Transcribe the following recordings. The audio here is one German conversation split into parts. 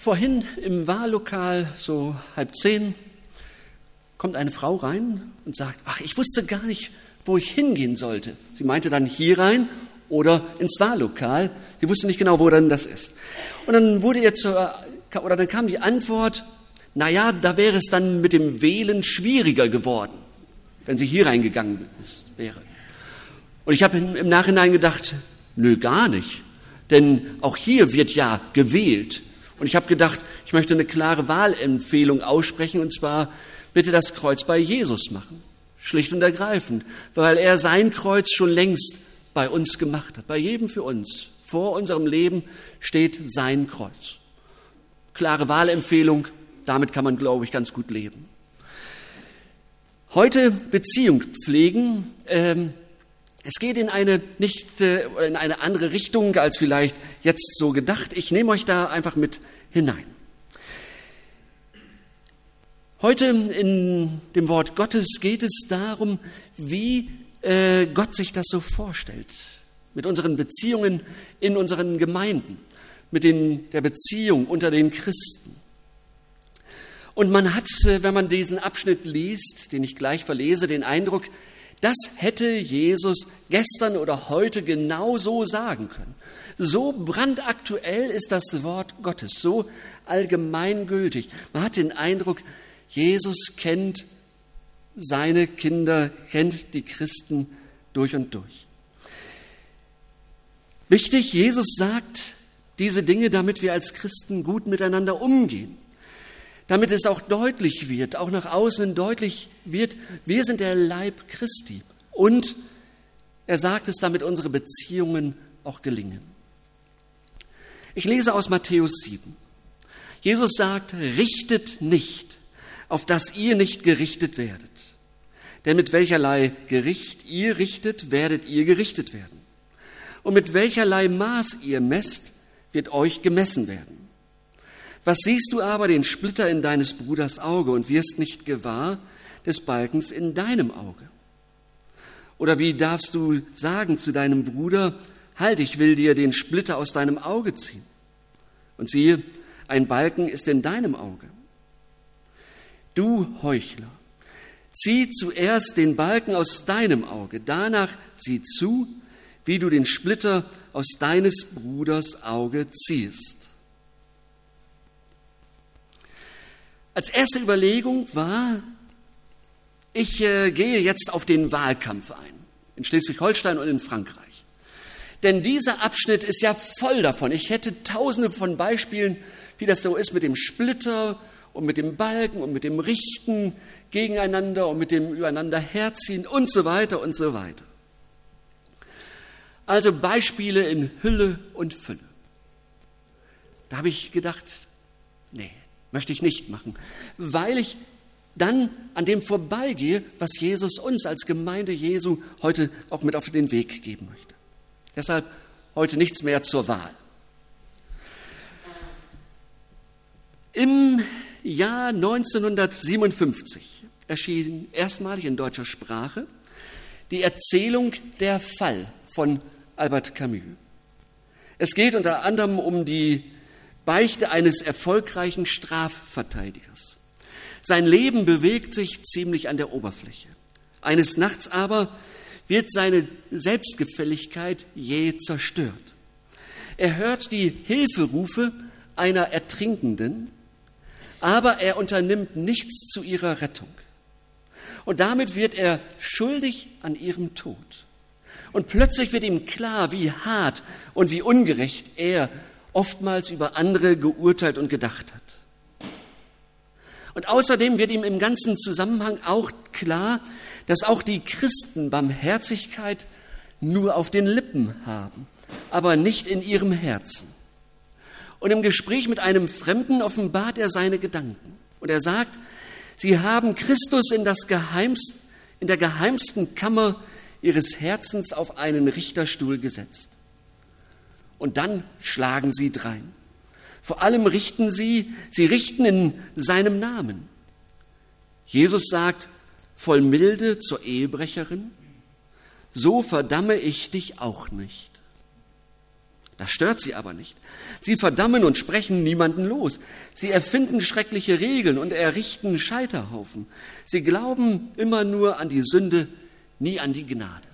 Vorhin im Wahllokal, so halb zehn, kommt eine Frau rein und sagt, ach, ich wusste gar nicht, wo ich hingehen sollte. Sie meinte dann hier rein oder ins Wahllokal. Sie wusste nicht genau, wo dann das ist. Und dann wurde ihr zur, oder dann kam die Antwort, na ja, da wäre es dann mit dem Wählen schwieriger geworden, wenn sie hier reingegangen ist, wäre. Und ich habe im Nachhinein gedacht, nö, gar nicht. Denn auch hier wird ja gewählt. Und ich habe gedacht, ich möchte eine klare Wahlempfehlung aussprechen, und zwar bitte das Kreuz bei Jesus machen. Schlicht und ergreifend, weil er sein Kreuz schon längst bei uns gemacht hat, bei jedem für uns. Vor unserem Leben steht sein Kreuz. Klare Wahlempfehlung, damit kann man, glaube ich, ganz gut leben. Heute Beziehung pflegen. Ähm, es geht in eine nicht äh, in eine andere Richtung als vielleicht jetzt so gedacht. Ich nehme euch da einfach mit hinein. Heute in dem Wort Gottes geht es darum, wie äh, Gott sich das so vorstellt mit unseren Beziehungen in unseren Gemeinden, mit den, der Beziehung unter den Christen. Und man hat, äh, wenn man diesen Abschnitt liest, den ich gleich verlese, den Eindruck, das hätte Jesus gestern oder heute genau so sagen können. So brandaktuell ist das Wort Gottes, so allgemeingültig. Man hat den Eindruck, Jesus kennt seine Kinder, kennt die Christen durch und durch. Wichtig, Jesus sagt diese Dinge, damit wir als Christen gut miteinander umgehen damit es auch deutlich wird, auch nach außen deutlich wird, wir sind der Leib Christi. Und er sagt es, damit unsere Beziehungen auch gelingen. Ich lese aus Matthäus 7. Jesus sagt, richtet nicht, auf dass ihr nicht gerichtet werdet. Denn mit welcherlei Gericht ihr richtet, werdet ihr gerichtet werden. Und mit welcherlei Maß ihr messt, wird euch gemessen werden. Was siehst du aber den Splitter in deines Bruders Auge und wirst nicht gewahr des Balkens in deinem Auge? Oder wie darfst du sagen zu deinem Bruder, halt, ich will dir den Splitter aus deinem Auge ziehen? Und siehe, ein Balken ist in deinem Auge. Du Heuchler, zieh zuerst den Balken aus deinem Auge, danach sieh zu, wie du den Splitter aus deines Bruders Auge ziehst. Als erste Überlegung war, ich äh, gehe jetzt auf den Wahlkampf ein, in Schleswig-Holstein und in Frankreich. Denn dieser Abschnitt ist ja voll davon. Ich hätte tausende von Beispielen, wie das so ist mit dem Splitter und mit dem Balken und mit dem Richten gegeneinander und mit dem übereinander herziehen und so weiter und so weiter. Also Beispiele in Hülle und Fülle. Da habe ich gedacht, nee, Möchte ich nicht machen, weil ich dann an dem vorbeigehe, was Jesus uns als Gemeinde Jesu heute auch mit auf den Weg geben möchte. Deshalb heute nichts mehr zur Wahl. Im Jahr 1957 erschien erstmalig in deutscher Sprache die Erzählung Der Fall von Albert Camus. Es geht unter anderem um die Beichte eines erfolgreichen Strafverteidigers. Sein Leben bewegt sich ziemlich an der Oberfläche. Eines Nachts aber wird seine Selbstgefälligkeit jäh zerstört. Er hört die Hilferufe einer Ertrinkenden, aber er unternimmt nichts zu ihrer Rettung. Und damit wird er schuldig an ihrem Tod. Und plötzlich wird ihm klar, wie hart und wie ungerecht er oftmals über andere geurteilt und gedacht hat. Und außerdem wird ihm im ganzen Zusammenhang auch klar, dass auch die Christen Barmherzigkeit nur auf den Lippen haben, aber nicht in ihrem Herzen. Und im Gespräch mit einem Fremden offenbart er seine Gedanken. Und er sagt, sie haben Christus in, das Geheimst, in der geheimsten Kammer ihres Herzens auf einen Richterstuhl gesetzt und dann schlagen sie drein. Vor allem richten sie, sie richten in seinem Namen. Jesus sagt voll Milde zur Ehebrecherin, so verdamme ich dich auch nicht. Das stört sie aber nicht. Sie verdammen und sprechen niemanden los. Sie erfinden schreckliche Regeln und errichten Scheiterhaufen. Sie glauben immer nur an die Sünde, nie an die Gnade.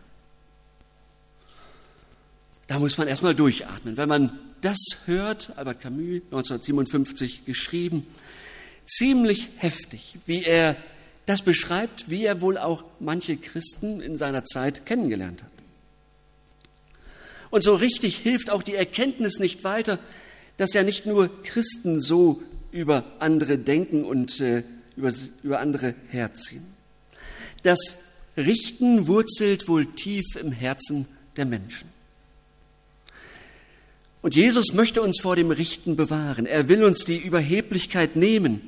Da muss man erstmal durchatmen. Wenn man das hört, Albert Camus, 1957 geschrieben, ziemlich heftig, wie er das beschreibt, wie er wohl auch manche Christen in seiner Zeit kennengelernt hat. Und so richtig hilft auch die Erkenntnis nicht weiter, dass ja nicht nur Christen so über andere denken und äh, über, über andere herziehen. Das Richten wurzelt wohl tief im Herzen der Menschen. Und Jesus möchte uns vor dem Richten bewahren. Er will uns die Überheblichkeit nehmen.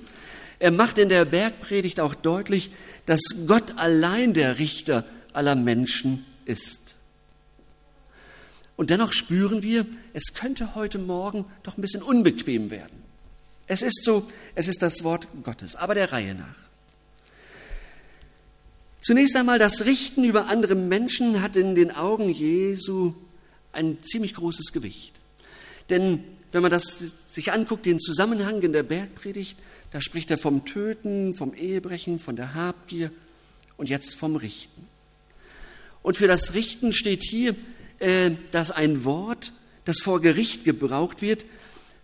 Er macht in der Bergpredigt auch deutlich, dass Gott allein der Richter aller Menschen ist. Und dennoch spüren wir, es könnte heute Morgen doch ein bisschen unbequem werden. Es ist so, es ist das Wort Gottes, aber der Reihe nach. Zunächst einmal, das Richten über andere Menschen hat in den Augen Jesu ein ziemlich großes Gewicht. Denn wenn man das sich anguckt, den Zusammenhang in der Bergpredigt, da spricht er vom Töten, vom Ehebrechen, von der Habgier und jetzt vom Richten. Und für das Richten steht hier äh, dass ein Wort, das vor Gericht gebraucht wird,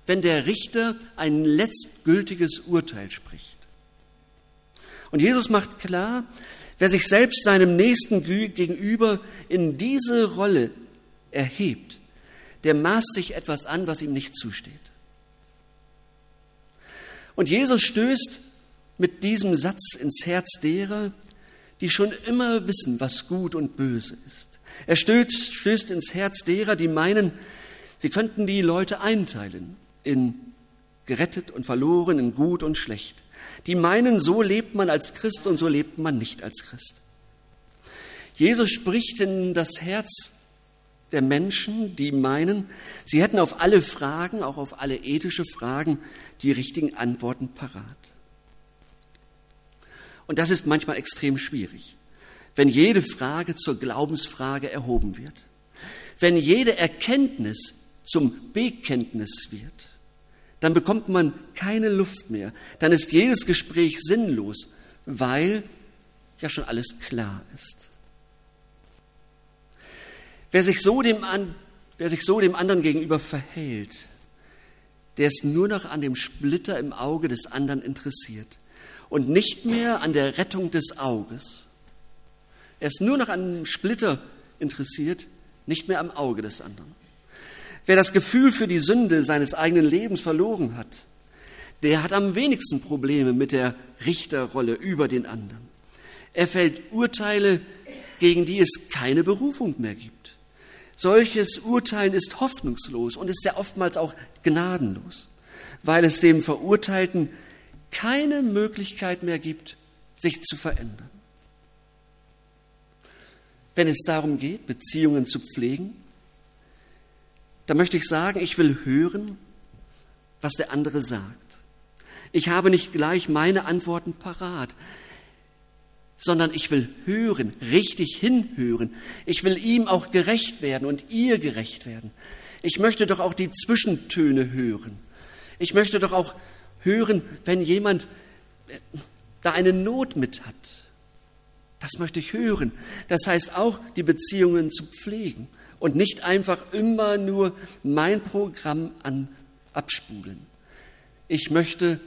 wenn der Richter ein letztgültiges Urteil spricht. Und Jesus macht klar, wer sich selbst seinem Nächsten gegenüber in diese Rolle erhebt, der maßt sich etwas an, was ihm nicht zusteht. Und Jesus stößt mit diesem Satz ins Herz derer, die schon immer wissen, was gut und böse ist. Er stößt, stößt ins Herz derer, die meinen, sie könnten die Leute einteilen in gerettet und verloren, in gut und schlecht. Die meinen, so lebt man als Christ und so lebt man nicht als Christ. Jesus spricht in das Herz der Menschen, die meinen, sie hätten auf alle Fragen, auch auf alle ethische Fragen, die richtigen Antworten parat. Und das ist manchmal extrem schwierig wenn jede Frage zur Glaubensfrage erhoben wird, wenn jede Erkenntnis zum Bekenntnis wird, dann bekommt man keine Luft mehr, dann ist jedes Gespräch sinnlos, weil ja schon alles klar ist. Wer sich so dem, wer sich so dem anderen gegenüber verhält, der ist nur noch an dem Splitter im Auge des anderen interessiert und nicht mehr an der Rettung des Auges. Er ist nur noch an einem Splitter interessiert, nicht mehr am Auge des anderen. Wer das Gefühl für die Sünde seines eigenen Lebens verloren hat, der hat am wenigsten Probleme mit der Richterrolle über den anderen. Er fällt Urteile, gegen die es keine Berufung mehr gibt. Solches Urteilen ist hoffnungslos und ist ja oftmals auch gnadenlos, weil es dem Verurteilten keine Möglichkeit mehr gibt, sich zu verändern wenn es darum geht, Beziehungen zu pflegen, da möchte ich sagen, ich will hören, was der andere sagt. Ich habe nicht gleich meine Antworten parat, sondern ich will hören, richtig hinhören. Ich will ihm auch gerecht werden und ihr gerecht werden. Ich möchte doch auch die Zwischentöne hören. Ich möchte doch auch hören, wenn jemand äh, da eine Not mit hat das möchte ich hören. Das heißt auch, die Beziehungen zu pflegen und nicht einfach immer nur mein Programm an, abspulen. Ich möchte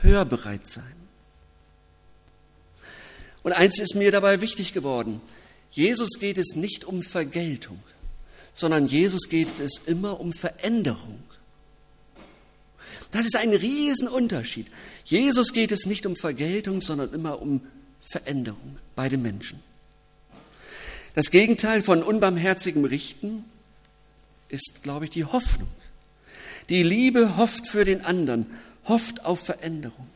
hörbereit sein. Und eins ist mir dabei wichtig geworden. Jesus geht es nicht um Vergeltung, sondern Jesus geht es immer um Veränderung. Das ist ein Riesenunterschied. Jesus geht es nicht um Vergeltung, sondern immer um Veränderung bei den Menschen. Das Gegenteil von unbarmherzigem Richten ist, glaube ich, die Hoffnung. Die Liebe hofft für den anderen, hofft auf Veränderung.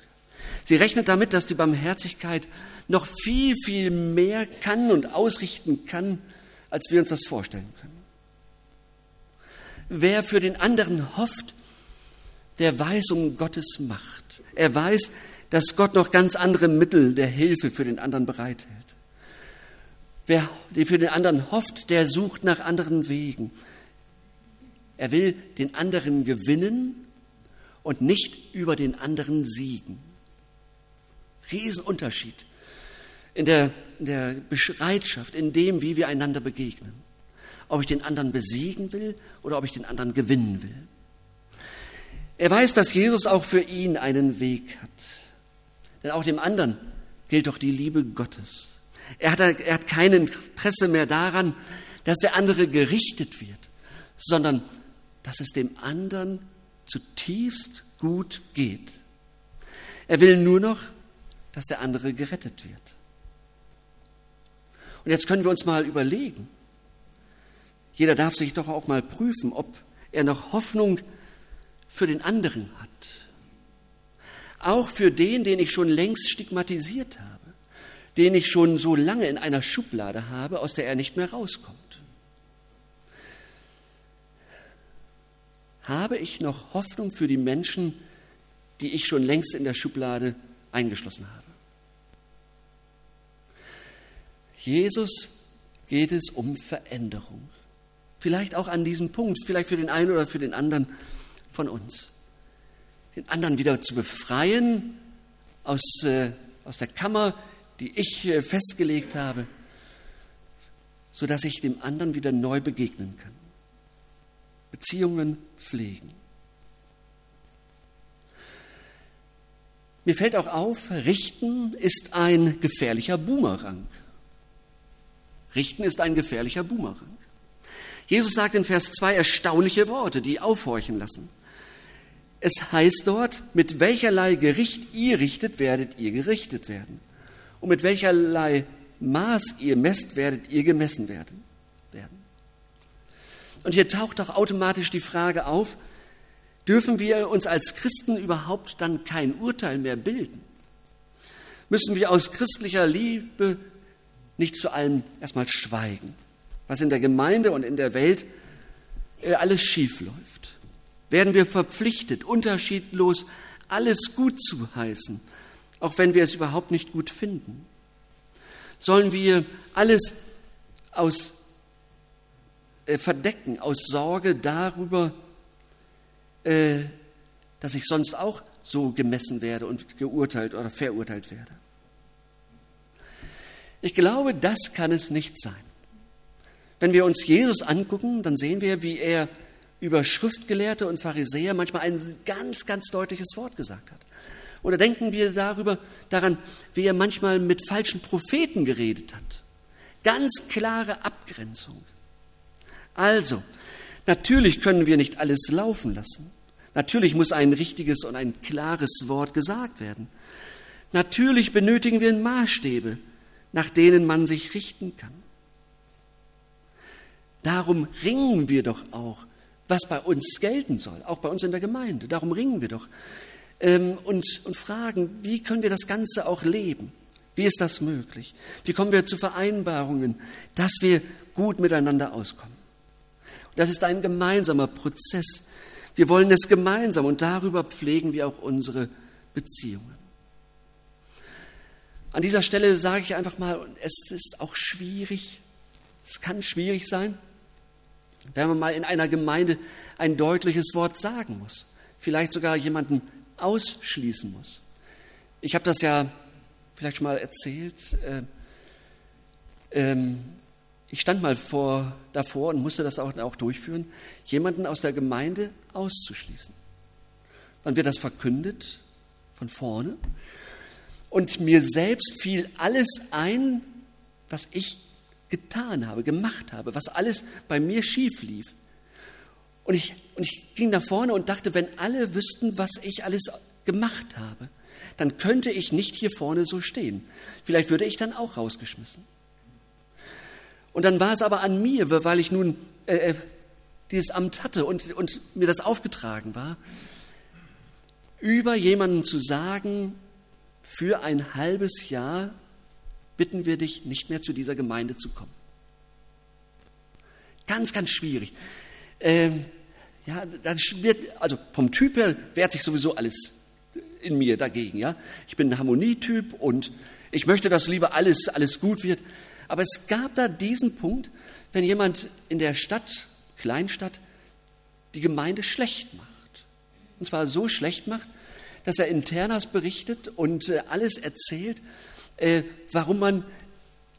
Sie rechnet damit, dass die Barmherzigkeit noch viel, viel mehr kann und ausrichten kann, als wir uns das vorstellen können. Wer für den anderen hofft, der weiß um Gottes Macht. Er weiß, dass Gott noch ganz andere Mittel der Hilfe für den anderen bereithält. Wer für den anderen hofft, der sucht nach anderen Wegen. Er will den anderen gewinnen und nicht über den anderen siegen. Riesenunterschied in der, in der Bereitschaft, in dem, wie wir einander begegnen. Ob ich den anderen besiegen will oder ob ich den anderen gewinnen will. Er weiß, dass Jesus auch für ihn einen Weg hat. Denn auch dem anderen gilt doch die Liebe Gottes. Er hat, er hat kein Interesse mehr daran, dass der andere gerichtet wird, sondern dass es dem anderen zutiefst gut geht. Er will nur noch, dass der andere gerettet wird. Und jetzt können wir uns mal überlegen, jeder darf sich doch auch mal prüfen, ob er noch Hoffnung für den anderen hat. Auch für den, den ich schon längst stigmatisiert habe, den ich schon so lange in einer Schublade habe, aus der er nicht mehr rauskommt. Habe ich noch Hoffnung für die Menschen, die ich schon längst in der Schublade eingeschlossen habe? Jesus geht es um Veränderung. Vielleicht auch an diesem Punkt, vielleicht für den einen oder für den anderen von uns. Den anderen wieder zu befreien aus, äh, aus der Kammer, die ich äh, festgelegt habe, sodass ich dem anderen wieder neu begegnen kann. Beziehungen pflegen. Mir fällt auch auf, Richten ist ein gefährlicher Boomerang. Richten ist ein gefährlicher Boomerang. Jesus sagt in Vers 2 erstaunliche Worte, die aufhorchen lassen. Es heißt dort, mit welcherlei Gericht ihr richtet, werdet ihr gerichtet werden. Und mit welcherlei Maß ihr messt, werdet ihr gemessen werden. Und hier taucht auch automatisch die Frage auf, dürfen wir uns als Christen überhaupt dann kein Urteil mehr bilden? Müssen wir aus christlicher Liebe nicht zu allem erstmal schweigen, was in der Gemeinde und in der Welt äh, alles schief läuft. Werden wir verpflichtet, unterschiedlos alles gut zu heißen, auch wenn wir es überhaupt nicht gut finden? Sollen wir alles aus äh, verdecken, aus Sorge darüber, äh, dass ich sonst auch so gemessen werde und geurteilt oder verurteilt werde? Ich glaube, das kann es nicht sein. Wenn wir uns Jesus angucken, dann sehen wir, wie er über Schriftgelehrte und Pharisäer manchmal ein ganz, ganz deutliches Wort gesagt hat. Oder denken wir darüber, daran, wie er manchmal mit falschen Propheten geredet hat. Ganz klare Abgrenzung. Also, natürlich können wir nicht alles laufen lassen. Natürlich muss ein richtiges und ein klares Wort gesagt werden. Natürlich benötigen wir Maßstäbe, nach denen man sich richten kann. Darum ringen wir doch auch, was bei uns gelten soll, auch bei uns in der Gemeinde. Darum ringen wir doch ähm, und, und fragen, wie können wir das Ganze auch leben? Wie ist das möglich? Wie kommen wir zu Vereinbarungen, dass wir gut miteinander auskommen? Das ist ein gemeinsamer Prozess. Wir wollen es gemeinsam und darüber pflegen wir auch unsere Beziehungen. An dieser Stelle sage ich einfach mal, es ist auch schwierig, es kann schwierig sein, wenn man mal in einer Gemeinde ein deutliches Wort sagen muss, vielleicht sogar jemanden ausschließen muss. Ich habe das ja vielleicht schon mal erzählt. Äh, ähm, ich stand mal vor, davor und musste das auch, auch durchführen, jemanden aus der Gemeinde auszuschließen. Dann wird das verkündet von vorne und mir selbst fiel alles ein, was ich getan habe, gemacht habe, was alles bei mir schief lief. Und ich, und ich ging nach vorne und dachte, wenn alle wüssten, was ich alles gemacht habe, dann könnte ich nicht hier vorne so stehen. Vielleicht würde ich dann auch rausgeschmissen. Und dann war es aber an mir, weil ich nun äh, äh dieses Amt hatte und, und mir das aufgetragen war, über jemanden zu sagen, für ein halbes Jahr bitten wir dich, nicht mehr zu dieser Gemeinde zu kommen. Ganz, ganz schwierig. Ähm, ja, dann wird, also vom Typ her wehrt sich sowieso alles in mir dagegen. Ja, ich bin ein Harmonietyp und ich möchte, dass lieber alles, alles gut wird. Aber es gab da diesen Punkt, wenn jemand in der Stadt, Kleinstadt, die Gemeinde schlecht macht. Und zwar so schlecht macht, dass er internas berichtet und äh, alles erzählt, äh, warum man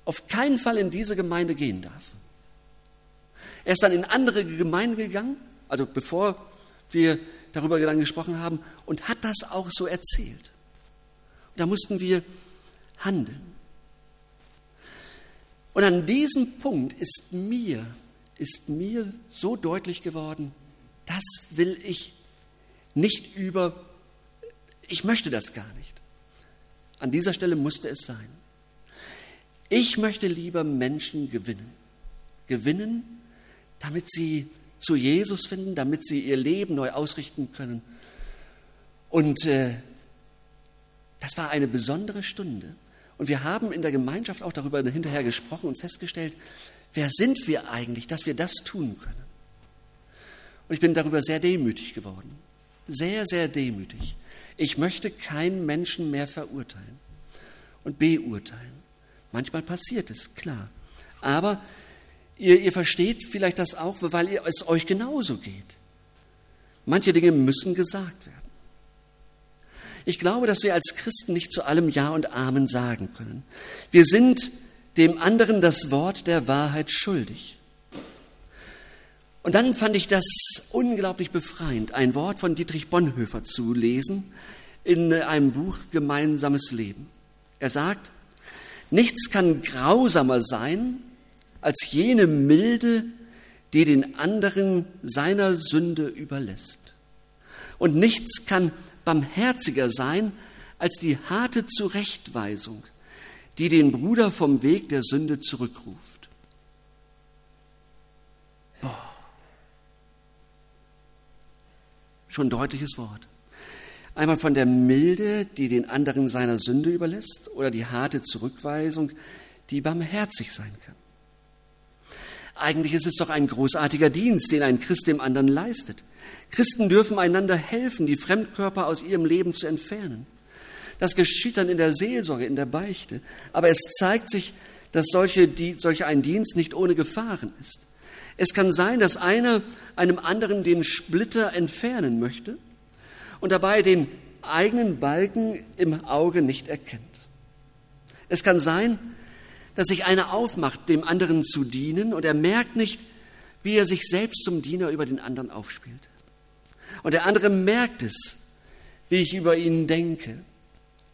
auf keinen Fall in diese Gemeinde gehen darf. Er ist dann in andere Gemeinden gegangen, also bevor wir darüber dann gesprochen haben, und hat das auch so erzählt. Und da mussten wir handeln. Und an diesem Punkt ist mir, ist mir so deutlich geworden, das will ich nicht über, ich möchte das gar nicht. An dieser Stelle musste es sein. Ich möchte lieber Menschen gewinnen. Gewinnen, damit sie zu Jesus finden, damit sie ihr Leben neu ausrichten können. Und äh, das war eine besondere Stunde. Und wir haben in der Gemeinschaft auch darüber hinterher gesprochen und festgestellt, wer sind wir eigentlich, dass wir das tun können. Und ich bin darüber sehr demütig geworden. Sehr, sehr demütig. Ich möchte keinen Menschen mehr verurteilen und beurteilen. Manchmal passiert es, klar. Aber ihr, ihr versteht vielleicht das auch, weil es euch genauso geht. Manche Dinge müssen gesagt werden. Ich glaube, dass wir als Christen nicht zu allem Ja und Amen sagen können. Wir sind dem anderen das Wort der Wahrheit schuldig. Und dann fand ich das unglaublich befreiend, ein Wort von Dietrich Bonhoeffer zu lesen in einem Buch Gemeinsames Leben. Er sagt, nichts kann grausamer sein als jene Milde, die den anderen seiner Sünde überlässt. Und nichts kann barmherziger sein als die harte Zurechtweisung, die den Bruder vom Weg der Sünde zurückruft. Schon ein deutliches Wort. Einmal von der Milde, die den anderen seiner Sünde überlässt, oder die harte Zurückweisung, die barmherzig sein kann. Eigentlich ist es doch ein großartiger Dienst, den ein Christ dem anderen leistet. Christen dürfen einander helfen, die Fremdkörper aus ihrem Leben zu entfernen. Das geschieht dann in der Seelsorge, in der Beichte. Aber es zeigt sich, dass solche, die, solch ein Dienst nicht ohne Gefahren ist. Es kann sein, dass einer einem anderen den Splitter entfernen möchte und dabei den eigenen Balken im Auge nicht erkennt. Es kann sein, dass sich einer aufmacht, dem anderen zu dienen und er merkt nicht, wie er sich selbst zum Diener über den anderen aufspielt. Und der andere merkt es, wie ich über ihn denke.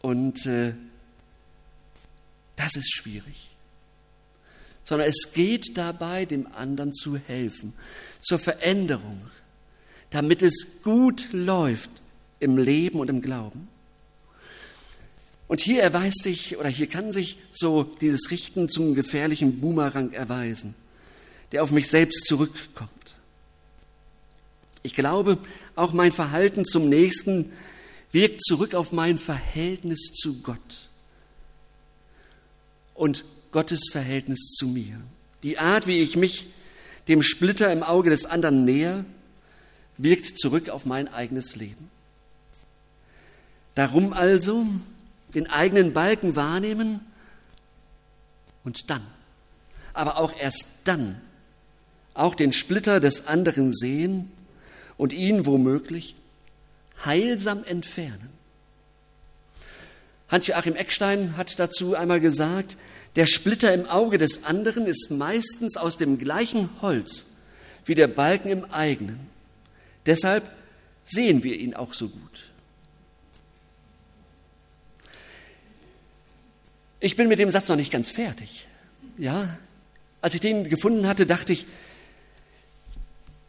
Und äh, das ist schwierig. Sondern es geht dabei, dem anderen zu helfen, zur Veränderung, damit es gut läuft im Leben und im Glauben. Und hier erweist sich, oder hier kann sich so dieses Richten zum gefährlichen Boomerang erweisen, der auf mich selbst zurückkommt. Ich glaube, auch mein Verhalten zum Nächsten wirkt zurück auf mein Verhältnis zu Gott und Gottes Verhältnis zu mir. Die Art, wie ich mich dem Splitter im Auge des anderen näher, wirkt zurück auf mein eigenes Leben. Darum also den eigenen Balken wahrnehmen und dann, aber auch erst dann, auch den Splitter des anderen sehen und ihn womöglich heilsam entfernen. Hans-Joachim Eckstein hat dazu einmal gesagt, der Splitter im Auge des anderen ist meistens aus dem gleichen Holz wie der Balken im eigenen. Deshalb sehen wir ihn auch so gut. Ich bin mit dem Satz noch nicht ganz fertig. Ja, als ich den gefunden hatte, dachte ich,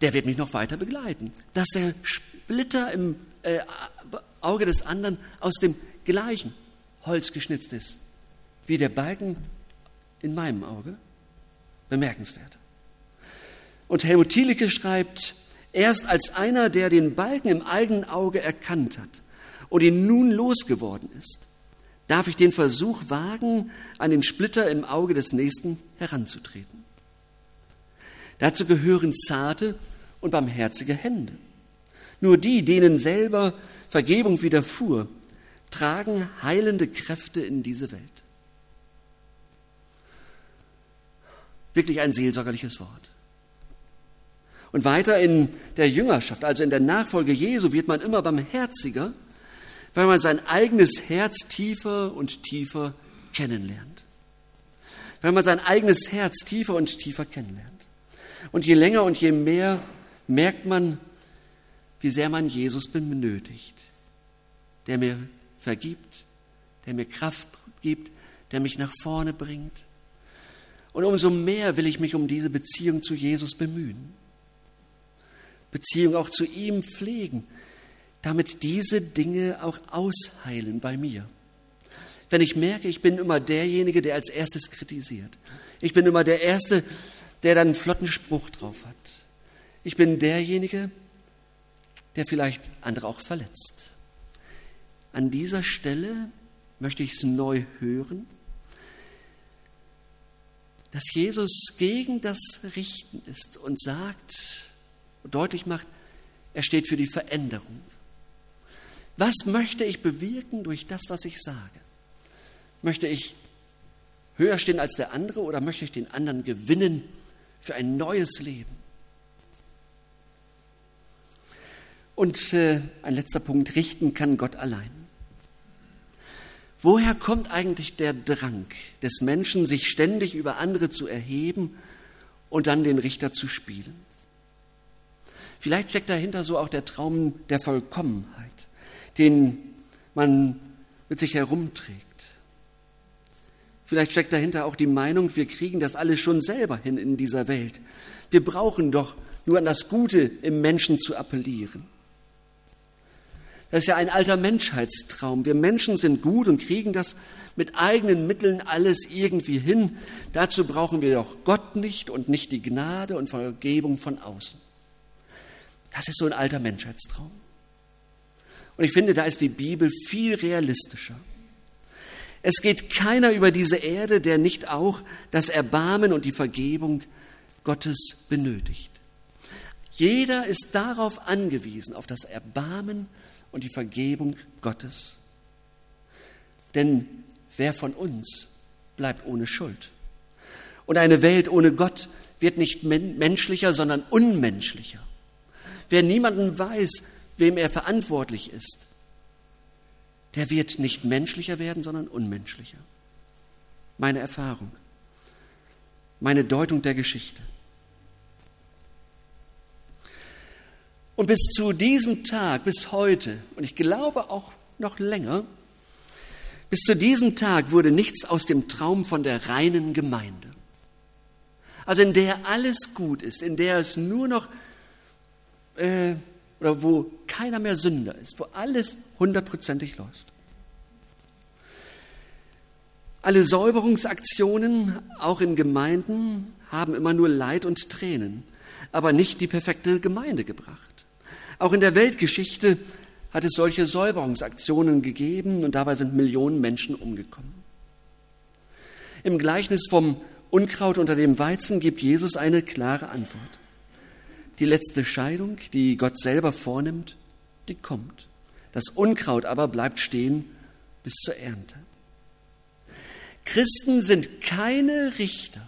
der wird mich noch weiter begleiten. Dass der Splitter im äh, Auge des anderen aus dem gleichen Holz geschnitzt ist, wie der Balken in meinem Auge. Bemerkenswert. Und Helmut Thielicke schreibt, erst als einer, der den Balken im eigenen Auge erkannt hat und ihn nun losgeworden ist, darf ich den Versuch wagen, an den Splitter im Auge des Nächsten heranzutreten. Dazu gehören zarte und barmherzige Hände. Nur die, denen selber Vergebung widerfuhr, tragen heilende Kräfte in diese Welt. Wirklich ein seelsorgerliches Wort. Und weiter in der Jüngerschaft, also in der Nachfolge Jesu, wird man immer barmherziger, weil man sein eigenes Herz tiefer und tiefer kennenlernt. Weil man sein eigenes Herz tiefer und tiefer kennenlernt. Und je länger und je mehr merkt man, wie sehr man Jesus benötigt, der mir vergibt, der mir Kraft gibt, der mich nach vorne bringt. Und umso mehr will ich mich um diese Beziehung zu Jesus bemühen. Beziehung auch zu ihm pflegen, damit diese Dinge auch ausheilen bei mir. Wenn ich merke, ich bin immer derjenige, der als erstes kritisiert. Ich bin immer der Erste, der dann einen flotten Spruch drauf hat. Ich bin derjenige, der vielleicht andere auch verletzt. An dieser Stelle möchte ich es neu hören, dass Jesus gegen das Richten ist und sagt, deutlich macht, er steht für die Veränderung. Was möchte ich bewirken durch das, was ich sage? Möchte ich höher stehen als der andere oder möchte ich den anderen gewinnen für ein neues Leben? Und äh, ein letzter Punkt, richten kann Gott allein. Woher kommt eigentlich der Drang des Menschen, sich ständig über andere zu erheben und dann den Richter zu spielen? Vielleicht steckt dahinter so auch der Traum der Vollkommenheit, den man mit sich herumträgt. Vielleicht steckt dahinter auch die Meinung, wir kriegen das alles schon selber hin in dieser Welt. Wir brauchen doch nur an das Gute im Menschen zu appellieren. Das ist ja ein alter Menschheitstraum. Wir Menschen sind gut und kriegen das mit eigenen Mitteln alles irgendwie hin. Dazu brauchen wir doch Gott nicht und nicht die Gnade und Vergebung von außen. Das ist so ein alter Menschheitstraum. Und ich finde, da ist die Bibel viel realistischer. Es geht keiner über diese Erde, der nicht auch das Erbarmen und die Vergebung Gottes benötigt. Jeder ist darauf angewiesen, auf das Erbarmen und die Vergebung Gottes. Denn wer von uns bleibt ohne Schuld? Und eine Welt ohne Gott wird nicht menschlicher, sondern unmenschlicher. Wer niemanden weiß, wem er verantwortlich ist, der wird nicht menschlicher werden, sondern unmenschlicher. Meine Erfahrung, meine Deutung der Geschichte. Und bis zu diesem Tag, bis heute, und ich glaube auch noch länger, bis zu diesem Tag wurde nichts aus dem Traum von der reinen Gemeinde. Also in der alles gut ist, in der es nur noch äh, oder wo keiner mehr Sünder ist, wo alles hundertprozentig läuft. Alle Säuberungsaktionen, auch in Gemeinden, haben immer nur Leid und Tränen, aber nicht die perfekte Gemeinde gebracht. Auch in der Weltgeschichte hat es solche Säuberungsaktionen gegeben und dabei sind Millionen Menschen umgekommen. Im Gleichnis vom Unkraut unter dem Weizen gibt Jesus eine klare Antwort die letzte Scheidung, die Gott selber vornimmt, die kommt. Das Unkraut aber bleibt stehen bis zur Ernte. Christen sind keine Richter,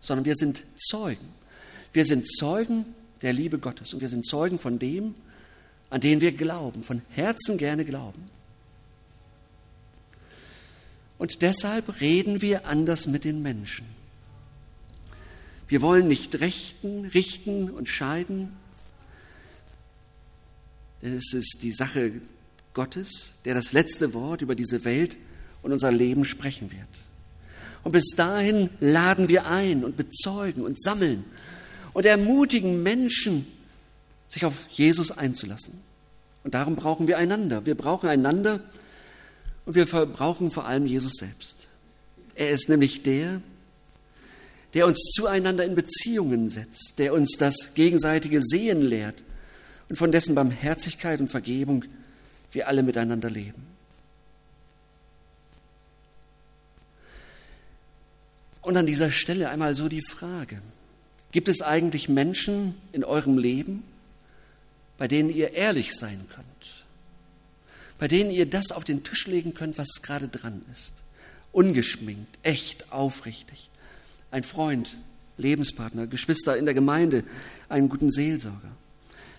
sondern wir sind Zeugen. Wir sind Zeugen der Liebe Gottes und wir sind Zeugen von dem, an den wir glauben, von Herzen gerne glauben. Und deshalb reden wir anders mit den Menschen. Wir wollen nicht rechten, richten und scheiden, es ist die Sache Gottes, der das letzte Wort über diese Welt und unser Leben sprechen wird. Und bis dahin laden wir ein und bezeugen und sammeln und ermutigen Menschen, sich auf Jesus einzulassen. Und darum brauchen wir einander. Wir brauchen einander und wir brauchen vor allem Jesus selbst. Er ist nämlich der, der uns zueinander in Beziehungen setzt, der uns das gegenseitige Sehen lehrt und von dessen Barmherzigkeit und Vergebung wir alle miteinander leben. Und an dieser Stelle einmal so die Frage, gibt es eigentlich Menschen in eurem Leben, bei denen ihr ehrlich sein könnt, bei denen ihr das auf den Tisch legen könnt, was gerade dran ist, ungeschminkt, echt, aufrichtig, ein Freund, Lebenspartner, Geschwister in der Gemeinde, einen guten Seelsorger,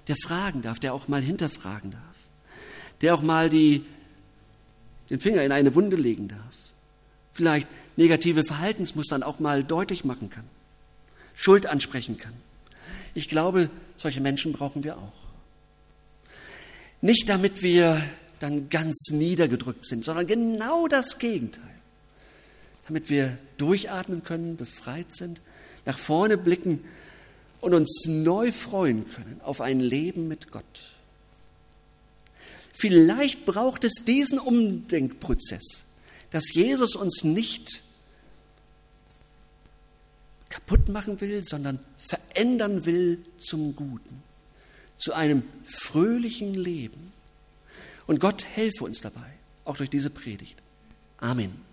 der fragen darf, der auch mal hinterfragen darf, der auch mal die, den Finger in eine Wunde legen darf, vielleicht negative Verhaltensmustern auch mal deutlich machen kann, Schuld ansprechen kann. Ich glaube, solche Menschen brauchen wir auch. Nicht damit wir dann ganz niedergedrückt sind, sondern genau das Gegenteil. Damit wir durchatmen können, befreit sind, nach vorne blicken und uns neu freuen können auf ein Leben mit Gott. Vielleicht braucht es diesen Umdenkprozess, dass Jesus uns nicht kaputt machen will, sondern verändern will zum Guten, zu einem fröhlichen Leben. Und Gott helfe uns dabei, auch durch diese Predigt. Amen.